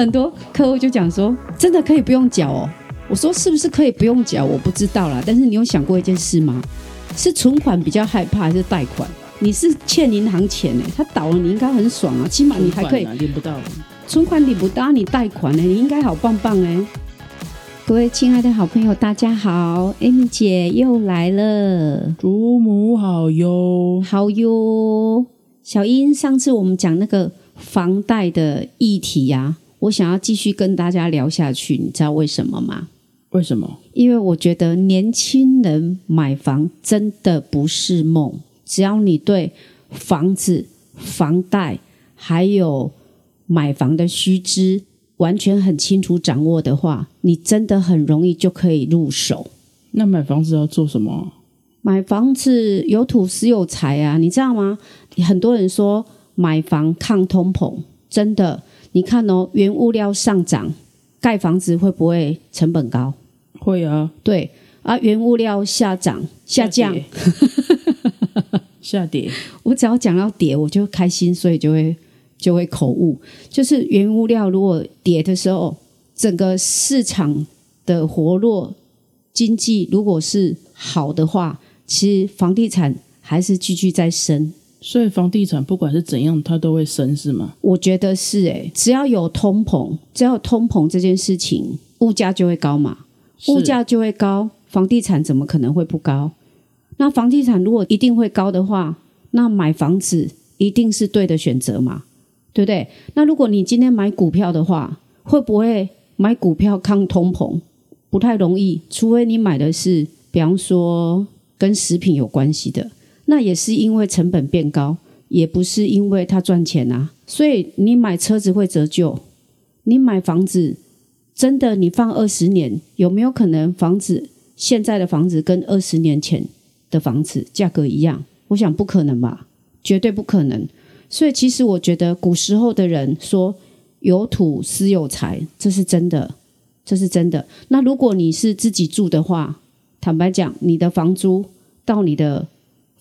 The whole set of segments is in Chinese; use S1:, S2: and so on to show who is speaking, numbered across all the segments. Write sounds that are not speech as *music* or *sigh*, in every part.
S1: 很多客户就讲说，真的可以不用缴哦。我说是不是可以不用缴？我不知道啦。但是你有想过一件事吗？是存款比较害怕，还是贷款？你是欠银行钱呢，他倒了你应该很爽啊，起码你还可以
S2: 领不到。
S1: 存款领不到，你贷款呢，你应该好棒棒哎。各位亲爱的好朋友，大家好，Amy 姐又来了。
S2: 祖母好哟，
S1: 好哟。小英，上次我们讲那个房贷的议题呀，我想要继续跟大家聊下去，你知道为什么吗？
S2: 为什么？
S1: 因为我觉得年轻人买房真的不是梦。只要你对房子、房贷还有买房的须知完全很清楚掌握的话，你真的很容易就可以入手。
S2: 那买房子要做什么？
S1: 买房子有土死有财啊，你知道吗？很多人说买房抗通膨，真的？你看哦，原物料上涨，盖房子会不会成本高？
S2: 会啊。
S1: 对啊，原物料下涨下降。*laughs*
S2: 下跌，
S1: 我只要讲到跌，我就开心，所以就会就会口误。就是原物料如果跌的时候，整个市场的活络，经济如果是好的话，其实房地产还是继续在升。
S2: 所以房地产不管是怎样，它都会升，是吗？
S1: 我觉得是诶，只要有通膨，只要有通膨这件事情，物价就会高嘛，物价就会高，房地产怎么可能会不高？那房地产如果一定会高的话，那买房子一定是对的选择嘛，对不对？那如果你今天买股票的话，会不会买股票抗通膨？不太容易，除非你买的是，比方说跟食品有关系的，那也是因为成本变高，也不是因为它赚钱啊。所以你买车子会折旧，你买房子真的你放二十年，有没有可能房子现在的房子跟二十年前？的房子价格一样，我想不可能吧，绝对不可能。所以其实我觉得古时候的人说有土私有财，这是真的，这是真的。那如果你是自己住的话，坦白讲，你的房租到你的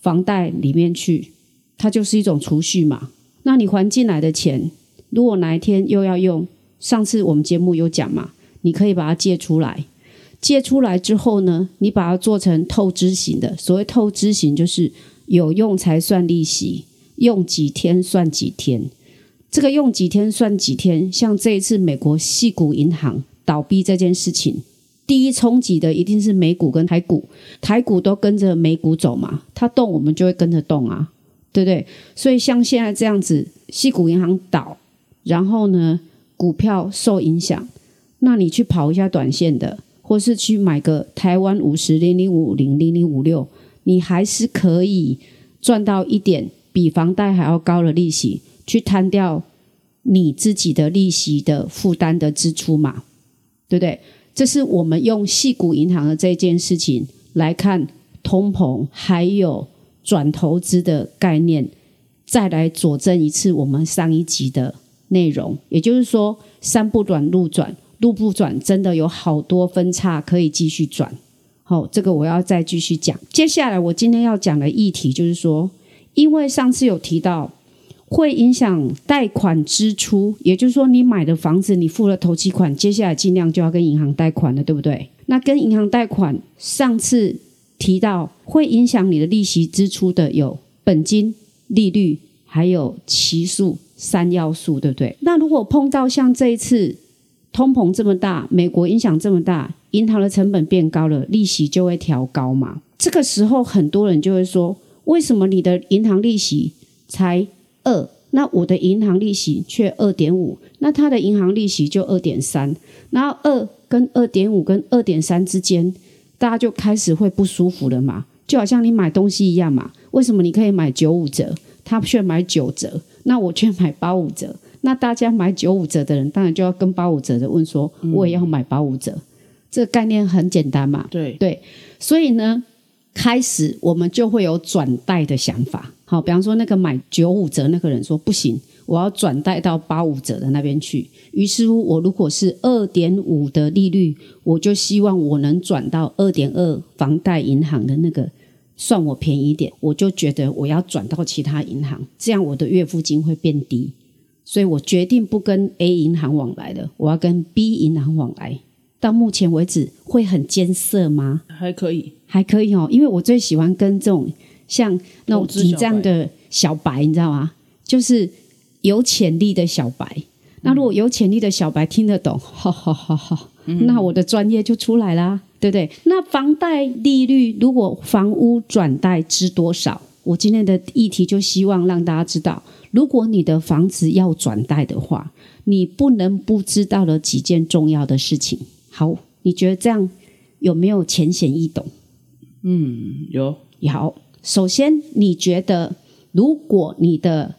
S1: 房贷里面去，它就是一种储蓄嘛。那你还进来的钱，如果哪一天又要用，上次我们节目有讲嘛，你可以把它借出来。借出来之后呢，你把它做成透支型的。所谓透支型，就是有用才算利息，用几天算几天。这个用几天算几天，像这一次美国系股银行倒闭这件事情，第一冲击的一定是美股跟台股，台股都跟着美股走嘛，它动我们就会跟着动啊，对不对？所以像现在这样子，系股银行倒，然后呢，股票受影响，那你去跑一下短线的。或是去买个台湾五十零零五零零零五六，你还是可以赚到一点比房贷还要高的利息，去摊掉你自己的利息的负担的支出嘛，对不对？这是我们用细股银行的这件事情来看通膨，还有转投资的概念，再来佐证一次我们上一集的内容，也就是说，山不转路转。路不转，真的有好多分叉可以继续转。好，这个我要再继续讲。接下来我今天要讲的议题就是说，因为上次有提到会影响贷款支出，也就是说，你买的房子你付了头期款，接下来尽量就要跟银行贷款了，对不对？那跟银行贷款，上次提到会影响你的利息支出的有本金、利率，还有期数三要素，对不对？那如果碰到像这一次。通膨这么大，美国影响这么大，银行的成本变高了，利息就会调高嘛。这个时候，很多人就会说：为什么你的银行利息才二，那我的银行利息却二点五？那他的银行利息就二点三，然后二跟二点五跟二点三之间，大家就开始会不舒服了嘛。就好像你买东西一样嘛，为什么你可以买九五折，他却买九折，那我却买八五折？那大家买九五折的人，当然就要跟八五折的问说：“我也要买八五折。”这个概念很简单嘛？
S2: 对
S1: 对，所以呢，开始我们就会有转贷的想法。好，比方说那个买九五折那个人说：“不行，我要转贷到八五折的那边去。”于是乎，我如果是二点五的利率，我就希望我能转到二点二房贷银行的那个算我便宜一点，我就觉得我要转到其他银行，这样我的月付金会变低。所以我决定不跟 A 银行往来了，我要跟 B 银行往来。到目前为止，会很艰涩吗？
S2: 还可以，
S1: 还可以哦，因为我最喜欢跟这种像那种你这样的小白，你知道吗？就是有潜力的小白。那如果有潜力的小白听得懂，*laughs* 哈哈哈哈，那我的专业就出来啦，对不对？那房贷利率如果房屋转贷知多少？我今天的议题就希望让大家知道，如果你的房子要转贷的话，你不能不知道了几件重要的事情。好，你觉得这样有没有浅显易懂？
S2: 嗯，有。
S1: 好，首先你觉得，如果你的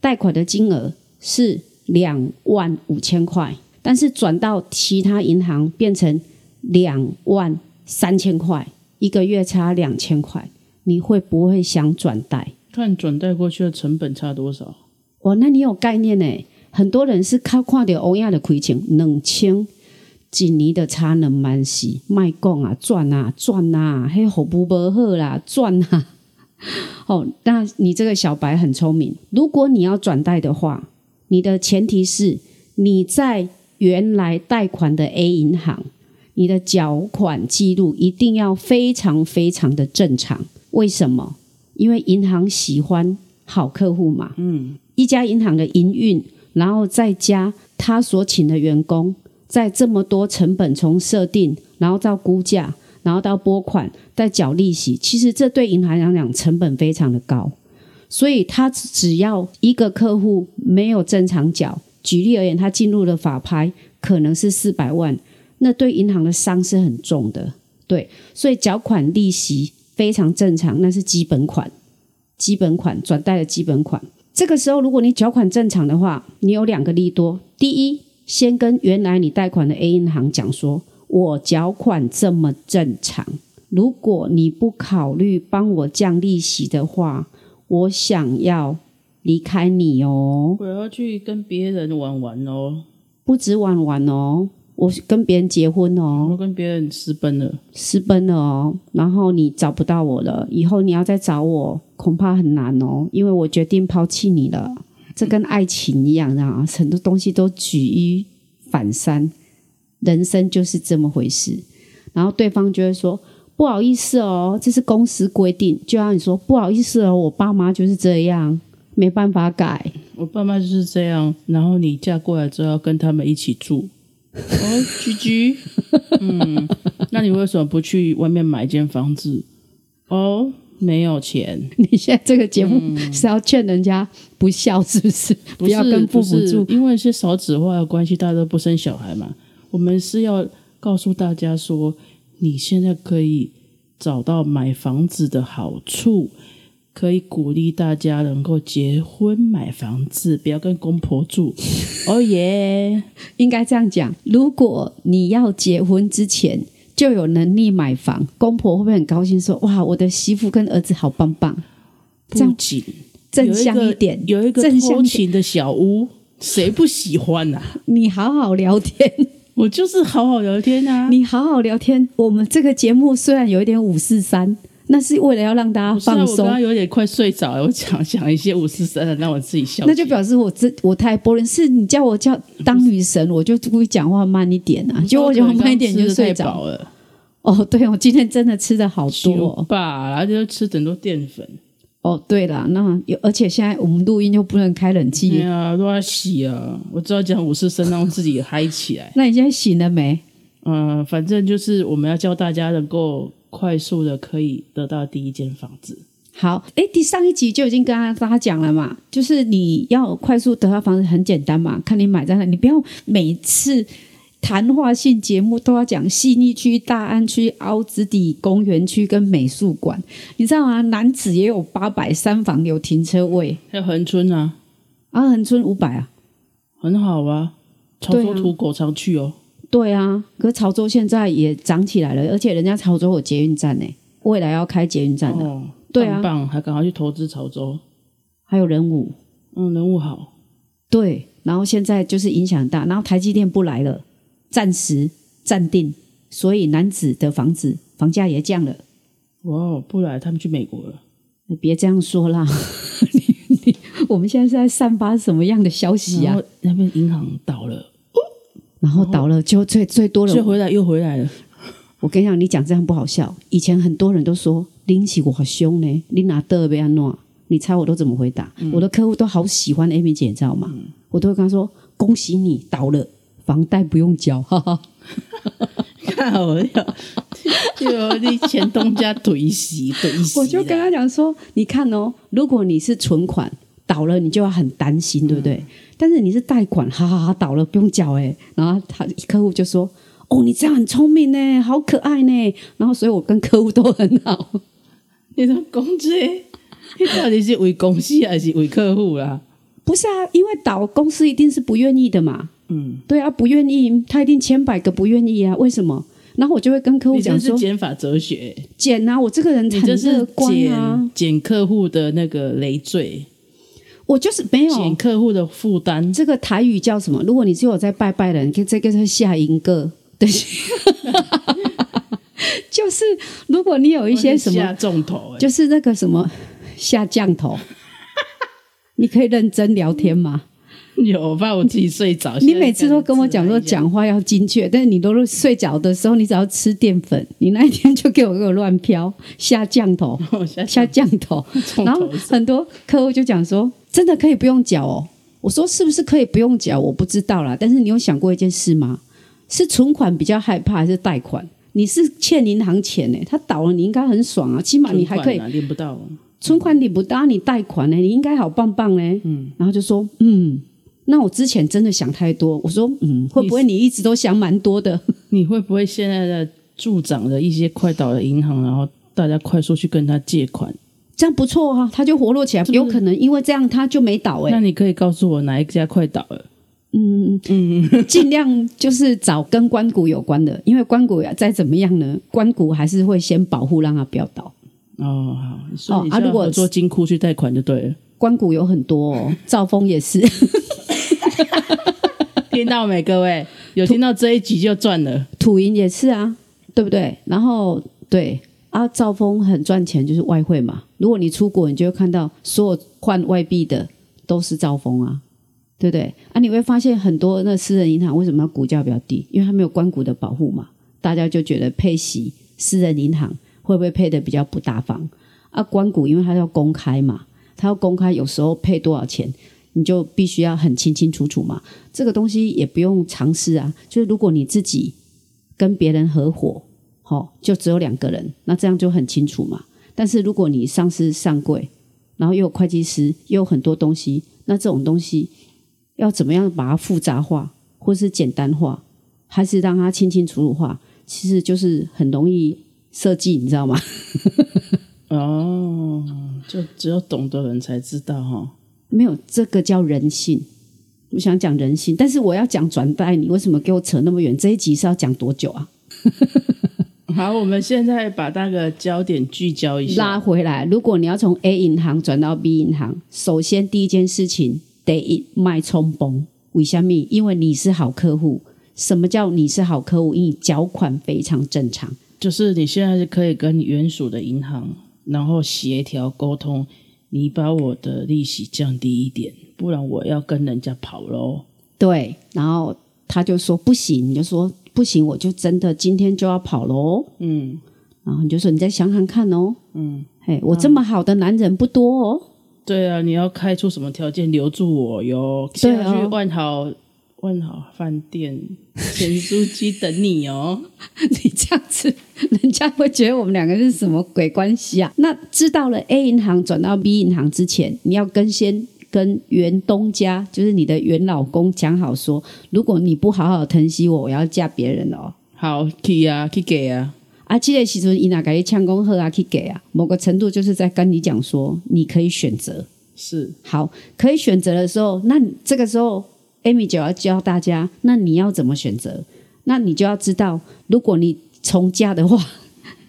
S1: 贷款的金额是两万五千块，但是转到其他银行变成两万三千块，一个月差两千块，你会不会想转贷？
S2: 看转贷过去的成本差多少？
S1: 哇，那你有概念呢？很多人是靠看到欧亚的亏钱，冷清。几年的差能蛮细，卖讲啊赚啊赚啊，嘿好不不好啦赚啊！哦，那你这个小白很聪明。如果你要转贷的话，你的前提是你在原来贷款的 A 银行，你的缴款记录一定要非常非常的正常。为什么？因为银行喜欢好客户嘛。嗯，一家银行的营运，然后再加他所请的员工。在这么多成本从设定，然后到估价，然后到拨款，再缴利息，其实这对银行来讲成本非常的高。所以他只要一个客户没有正常缴，举例而言，他进入了法拍，可能是四百万，那对银行的伤是很重的。对，所以缴款利息非常正常，那是基本款，基本款转贷的基本款。这个时候，如果你缴款正常的话，你有两个利多，第一。先跟原来你贷款的 A 银行讲说，我缴款这么正常，如果你不考虑帮我降利息的话，我想要离开你哦。
S2: 我要去跟别人玩玩哦，
S1: 不止玩玩哦，我跟别人结婚哦，
S2: 我跟别人私奔了，
S1: 私奔了哦，然后你找不到我了，以后你要再找我，恐怕很难哦，因为我决定抛弃你了。这跟爱情一样啊，很多东西都举一反三，人生就是这么回事。然后对方就会说：“不好意思哦，这是公司规定。”就像你说：“不好意思哦，我爸妈就是这样，没办法改。”
S2: 我爸妈就是这样。然后你嫁过来之后要跟他们一起住，哦，居居，嗯，那你为什么不去外面买一间房子？哦。没有钱，
S1: 你现在这个节目是要劝人家不孝，是不是？不要跟父母住，
S2: 因为是少子化的关系，大家都不生小孩嘛。我们是要告诉大家说，你现在可以找到买房子的好处，可以鼓励大家能够结婚买房子，不要跟公婆住。*laughs* 哦耶，
S1: 应该这样讲。如果你要结婚之前。就有能力买房，公婆会不会很高兴？说哇，我的媳妇跟儿子好棒棒。
S2: 这样
S1: 正向一点，
S2: 有一个偷情的小屋，谁不喜欢呐？*laughs*
S1: 你好好聊天，
S2: 我就是好好聊天啊。
S1: 你好好聊天，我们这个节目虽然有一点五四三，那是为了要让大家放松。我
S2: 刚刚有点快睡着了，我讲讲一些五四三的，让我自己笑。
S1: 那就表示我这我太波人，是你叫我叫当女神，我就故意讲话慢一点啊。就我讲慢一点就睡着
S2: 了。
S1: 哦，对，我今天真的吃的好多
S2: 吧，然后就吃很多淀粉。
S1: 哦，对了，那有，而且现在我们录音又不能开冷气，
S2: 对啊，都要洗啊。我知道讲五四声，让自己嗨起来。*laughs*
S1: 那你现在醒了没？
S2: 嗯，反正就是我们要教大家能够快速的可以得到第一间房子。
S1: 好，哎，第上一集就已经跟大家讲了嘛，就是你要快速得到房子很简单嘛，看你买在哪，你不要每次。谈话性节目都要讲信义区、大安区、凹子底公园区跟美术馆，你知道吗？男子也有八百三房有停车位，
S2: 还有恒春啊，
S1: 啊恒春五百啊，
S2: 很好啊。潮州土狗常去哦。
S1: 对啊，可是潮州现在也涨起来了，而且人家潮州有捷运站呢，未来要开捷运站的。对啊，
S2: 棒，还赶快去投资潮州。
S1: 还有人武，
S2: 嗯，人武好。
S1: 对，然后现在就是影响大，然后台积电不来了。暂时暂定，所以男子的房子房价也降了。
S2: 哇，不来，他们去美国了。
S1: 你别这样说啦，*laughs* 你你我们现在是在散发什么样的消息啊？
S2: 那边银行倒了，
S1: 然后倒了就最最多了，
S2: 就回来又回来了。
S1: 我跟你讲，你讲这样不好笑。以前很多人都说林起我好凶呢，你拿得被安诺，你猜我都怎么回答？我的客户都好喜欢 Amy 姐，你知道吗？我都会跟他说：恭喜你倒了，房贷不用交，哈哈。*laughs*
S2: 看我要，有你前东家怼死怼死。
S1: 我就跟他讲说，你看哦，如果你是存款倒了，你就要很担心，对不对？但是你是贷款，哈哈哈，倒了不用缴哎。然后他客户就说：哦，你这样很聪明呢，好可爱呢。然后所以我跟客户都很好。
S2: 你说公这，你到底是为公司还是为客户啦？
S1: 不是啊，因为倒公司一定是不愿意的嘛。
S2: 嗯，
S1: 对啊，不愿意，他一定千百个不愿意啊。为什么？然后我就会跟客户讲说
S2: 是减法哲学，：“
S1: 减啊，我这个人很
S2: 你这是
S1: 乐观啊
S2: 减，减客户的那个累赘，
S1: 我就是没有
S2: 减
S1: 有
S2: 客户的负担。
S1: 这个台语叫什么？如果你是有在拜拜的人，你这个是下一个，对，*laughs* 就是如果你有一些什
S2: 下
S1: 么，
S2: 重头、欸，
S1: 就是那个什么下降头，你可以认真聊天吗？*laughs*
S2: 有我怕我自己睡着。
S1: 你每次都跟我讲说讲话要精确，但是你都睡着的时候，你只要吃淀粉，你那一天就给我给我乱飘下降头，
S2: 我下
S1: 下降头。然后很多客户就讲说，真的可以不用缴哦。我说是不是可以不用缴？我不知道啦。但是你有想过一件事吗？是存款比较害怕，还是贷款？你是欠银行钱呢，他倒了你应该很爽啊，起码你还可以
S2: 领不到，
S1: 存款领不到，你贷款呢，你应该好棒棒呢。嗯，然后就说嗯。那我之前真的想太多，我说嗯，会不会你一直都想蛮多的？*laughs*
S2: 你会不会现在的助长了一些快倒的银行，然后大家快速去跟他借款？
S1: 这样不错啊，他就活络起来，有可能因为这样他就没倒哎、
S2: 那你可以告诉我哪一家快倒了？
S1: 嗯嗯 *laughs* 尽量就是找跟关谷有关的，因为关谷再怎么样呢，关谷还是会先保护让他不要倒。
S2: 哦，好，所以你
S1: 啊如果
S2: 做金库去贷款就对了。
S1: 关谷有很多哦，兆丰也是，*laughs*
S2: 听到没，各位？有听到这一集就赚了。
S1: 土银也是啊，对不对？然后对啊，兆丰很赚钱，就是外汇嘛。如果你出国，你就会看到所有换外币的都是兆丰啊，对不对？啊，你会发现很多那私人银行为什么要股价比较低？因为它没有关股的保护嘛，大家就觉得配息私人银行会不会配的比较不大方？啊，关股因为它要公开嘛，它要公开，有时候配多少钱，你就必须要很清清楚楚嘛。这个东西也不用尝试啊，就是如果你自己跟别人合伙，好、就只有两个人，那这样就很清楚嘛。但是如果你上市上柜，然后又有会计师，又有很多东西，那这种东西要怎么样把它复杂化，或是简单化，还是让它清清楚楚化，其实就是很容易设计，你知道吗？*laughs*
S2: 哦，就只有懂的人才知道哈。
S1: 没有，这个叫人性。我想讲人性，但是我要讲转贷，你为什么给我扯那么远？这一集是要讲多久啊？*laughs*
S2: 好，我们现在把那个焦点聚焦一下拉。
S1: 回来，如果你要从 A 银行转到 B 银行，首先第一件事情得一卖冲崩。为什么？因为你是好客户。什么叫你是好客户？因为你缴款非常正常。
S2: 就是你现在是可以跟原属的银行，然后协调沟通，你把我的利息降低一点，不然我要跟人家跑喽。
S1: 对，然后他就说不行，你就说不行，我就真的今天就要跑喽。
S2: 嗯
S1: 然后你就说你再想想看哦。
S2: 嗯，
S1: 嘿，我这么好的男人不多哦。
S2: 对啊，你要开出什么条件留住我哟？下去万豪万豪饭店 *laughs* 咸酥鸡等你哦。*laughs*
S1: 你这样子，人家会觉得我们两个是什么鬼关系啊？那知道了 A 银行转到 B 银行之前，你要跟先跟原东家，就是你的原老公讲好说，如果你不好好疼惜我，我要嫁别人哦。
S2: 好，去啊，去给啊。
S1: 啊，这个时阵伊哪给你呛功喝啊，去给啊，某个程度就是在跟你讲说，你可以选择。
S2: 是
S1: 好，可以选择的时候，那你这个时候，Amy 就要教大家，那你要怎么选择？那你就要知道，如果你从家的话，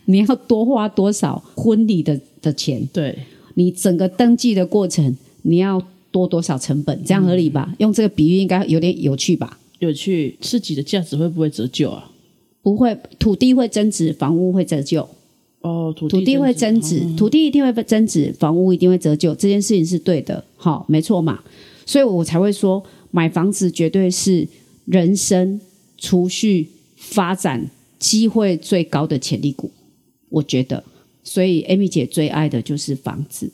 S1: 你要多花多少婚礼的的钱，
S2: 对，
S1: 你整个登记的过程，你要多多少成本，这样合理吧？用这个比喻应该有点有趣吧？
S2: 有趣，自己的价值会不会折旧啊？
S1: 不会，土地会增值，房屋会折旧。
S2: 哦，土
S1: 土地会增值，土地一定会增值，房屋一定会折旧，这件事情是对的，好，没错嘛。所以我才会说，买房子绝对是人生储蓄发展机会最高的潜力股，我觉得。所以，Amy 姐最爱的就是房子，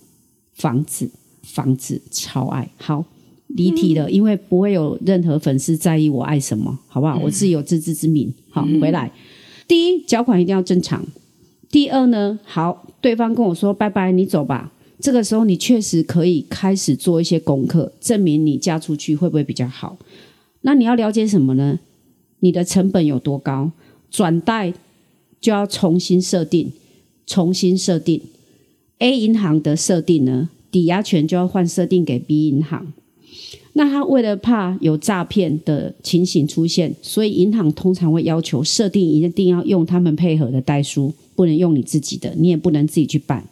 S1: 房子，房子，超爱。好，离题了，因为不会有任何粉丝在意我爱什么，好不好？我自己有自知之明。好，回来，第一，缴款一定要正常。第二呢，好，对方跟我说拜拜，你走吧。这个时候，你确实可以开始做一些功课，证明你嫁出去会不会比较好。那你要了解什么呢？你的成本有多高？转贷就要重新设定，重新设定。A 银行的设定呢，抵押权就要换设定给 B 银行。那他为了怕有诈骗的情形出现，所以银行通常会要求设定一定要用他们配合的代书，不能用你自己的，你也不能自己去办。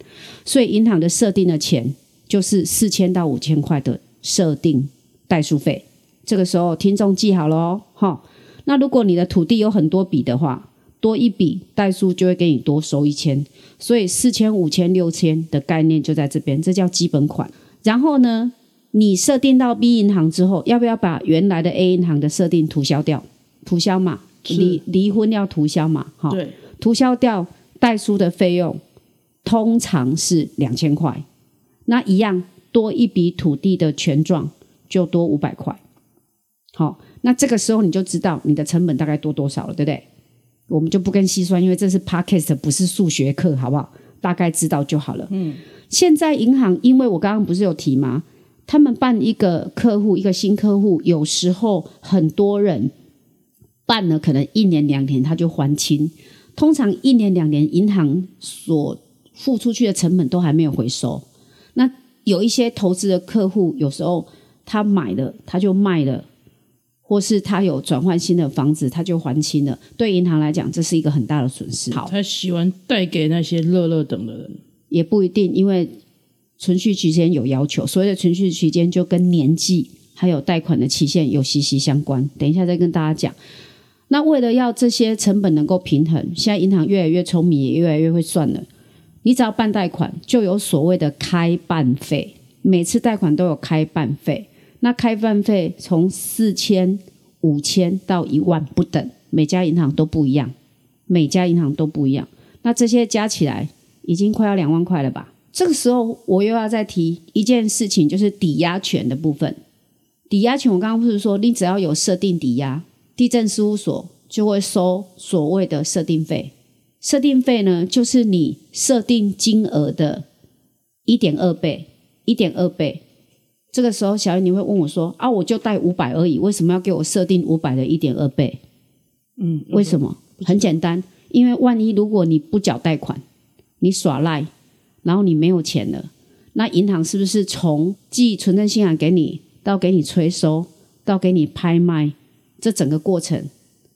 S1: 所以银行的设定的钱就是四千到五千块的设定代书费。这个时候听众记好了哦，哈。那如果你的土地有很多笔的话，多一笔代书就会给你多收一千，所以四千、五千、六千的概念就在这边，这叫基本款。然后呢？你设定到 B 银行之后，要不要把原来的 A 银行的设定涂销掉？涂销嘛，离离婚要涂销嘛，
S2: 哈。对，
S1: 涂销掉代书的费用通常是两千块，那一样多一笔土地的权状就多五百块。好，那这个时候你就知道你的成本大概多多少了，对不对？我们就不跟细算，因为这是 Podcast 不是数学课，好不好？大概知道就好了。嗯，现在银行，因为我刚刚不是有提吗？他们办一个客户，一个新客户，有时候很多人办了，可能一年两年他就还清。通常一年两年，银行所付出去的成本都还没有回收。那有一些投资的客户，有时候他买了他就卖了，或是他有转换新的房子，他就还清了。对银行来讲，这是一个很大的损失。好，
S2: 他喜欢带给那些乐乐等的人，
S1: 也不一定，因为。存续期间有要求，所谓的存续期间就跟年纪还有贷款的期限有息息相关。等一下再跟大家讲。那为了要这些成本能够平衡，现在银行越来越聪明，也越来越会算了。你只要办贷款，就有所谓的开办费，每次贷款都有开办费。那开办费从四千、五千到一万不等，每家银行都不一样，每家银行都不一样。那这些加起来已经快要两万块了吧？这个时候，我又要再提一件事情，就是抵押权的部分。抵押权，我刚刚不是说，你只要有设定抵押，地震事务所就会收所谓的设定费。设定费呢，就是你设定金额的一点二倍，一点二倍。这个时候，小雨你会问我说：“啊，我就贷五百而已，为什么要给我设定五百的一点二倍？”嗯，为什么？很简单，因为万一如果你不缴贷款，你耍赖。然后你没有钱了，那银行是不是从寄存证信函给你，到给你催收，到给你拍卖，这整个过程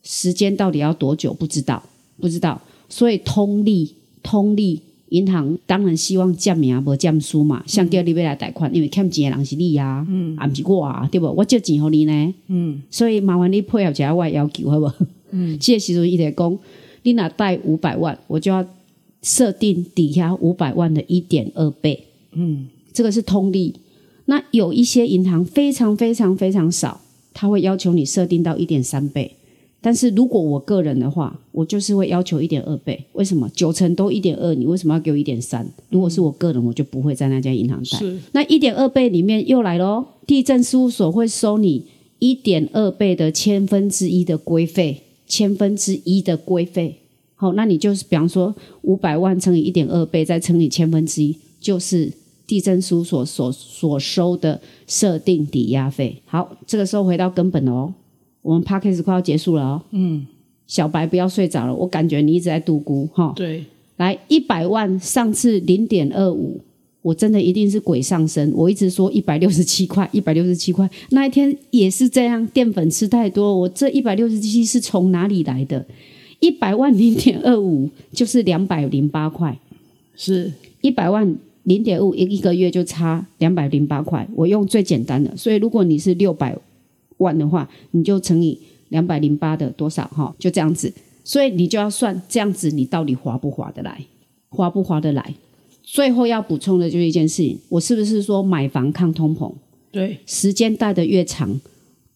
S1: 时间到底要多久？不知道，不知道。所以通利，通利银行当然希望降名啊，不降输嘛。像叫你要来贷款，因为欠钱的人是你啊，嗯，啊不是我啊，对不？我借钱给你呢，嗯，所以麻烦你配合一下我的要求，好不？嗯，*laughs* 这时候伊在讲，你拿贷五百万，我就要。设定抵押五百万的一点二倍，嗯，这个是通例。那有一些银行非常非常非常少，他会要求你设定到一点三倍。但是如果我个人的话，我就是会要求一点二倍。为什么？九成都一点二，你为什么要给我一点三？如果是我个人，我就不会在那家银行贷。那一点二倍里面又来喽，地震事务所会收你一点二倍的千分之一的规费，千分之一的规费。好，那你就是比方说五百万乘以一点二倍，再乘以千分之一，就是地震书所所所收的设定抵押费。好，这个时候回到根本哦，我们 p a c k a g e 快要结束了哦。嗯，小白不要睡着了，我感觉你一直在度估哈。
S2: 对，
S1: 来一百万，上次零点二五，我真的一定是鬼上身。我一直说一百六十七块，一百六十七块，那一天也是这样，淀粉吃太多，我这一百六十七是从哪里来的？一百万零点二五就是两百零八块，
S2: 是
S1: 一百万零点五一一个月就差两百零八块。我用最简单的，所以如果你是六百万的话，你就乘以两百零八的多少哈，就这样子。所以你就要算这样子，你到底划不划得来？划不划得来？最后要补充的就是一件事情，我是不是说买房抗通膨？
S2: 对，
S1: 时间带的越长，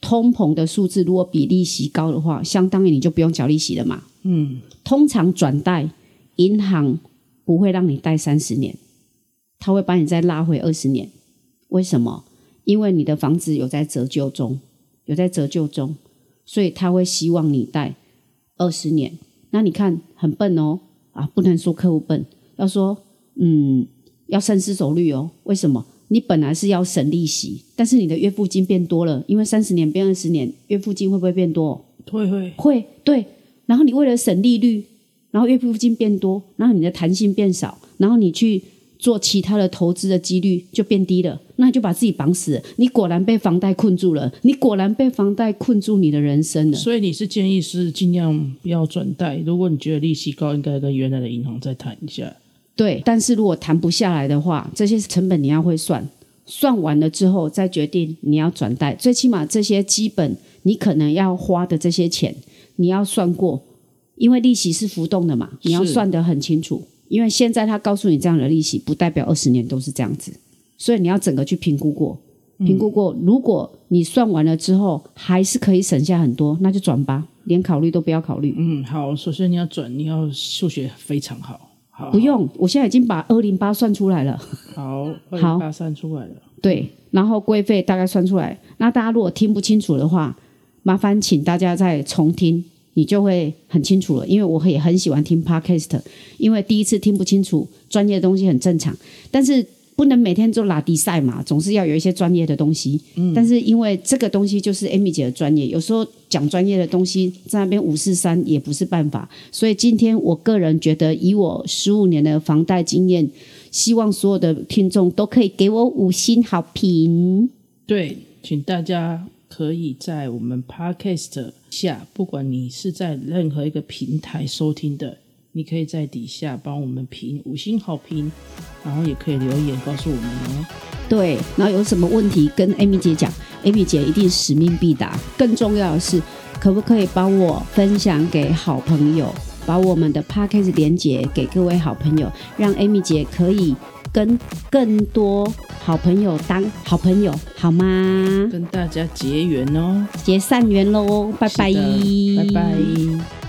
S1: 通膨的数字如果比利息高的话，相当于你就不用缴利息了嘛。
S2: 嗯，
S1: 通常转贷，银行不会让你贷三十年，他会把你再拉回二十年。为什么？因为你的房子有在折旧中，有在折旧中，所以他会希望你贷二十年。那你看很笨哦，啊，不能说客户笨，要说嗯，要深思熟虑哦。为什么？你本来是要省利息，但是你的月付金变多了，因为三十年变二十年，月付金会不会变多？
S2: 会会
S1: 会，对。然后你为了省利率，然后月付金变多，然后你的弹性变少，然后你去做其他的投资的几率就变低了，那你就把自己绑死了。你果然被房贷困住了，你果然被房贷困住你的人生了。
S2: 所以你是建议是尽量不要转贷，如果你觉得利息高，应该跟原来的银行再谈一下。
S1: 对，但是如果谈不下来的话，这些成本你要会算，算完了之后再决定你要转贷。最起码这些基本你可能要花的这些钱，你要算过，因为利息是浮动的嘛，你要算得很清楚。因为现在他告诉你这样的利息，不代表二十年都是这样子，所以你要整个去评估过，评估过。如果你算完了之后还是可以省下很多，那就转吧，连考虑都不要考虑。
S2: 嗯，好，首先你要转，你要数学非常好。好，
S1: 不用，我现在已经把二零八算出来了。
S2: 好，*laughs* 二
S1: 好
S2: 零八算出来了。
S1: 对，然后规费大概算出来。那大家如果听不清楚的话，麻烦请大家再重听，你就会很清楚了。因为我也很喜欢听 podcast，因为第一次听不清楚专业的东西很正常，但是不能每天做拉迪赛嘛，总是要有一些专业的东西。嗯，但是因为这个东西就是 Amy 姐的专业，有时候讲专业的东西在那边五四三也不是办法，所以今天我个人觉得，以我十五年的房贷经验。希望所有的听众都可以给我五星好评。
S2: 对，请大家可以在我们 Podcast 下，不管你是在任何一个平台收听的，你可以在底下帮我们评五星好评，然后也可以留言告诉我们哦。
S1: 对，然后有什么问题跟 Amy 姐讲，Amy 姐一定使命必达。更重要的是，可不可以帮我分享给好朋友，把我们的 Podcast 连接给各位好朋友，让 Amy 姐可以跟更多好朋友当好朋友，好吗？
S2: 跟大家结缘哦，
S1: 结善缘喽，拜拜，
S2: 拜拜。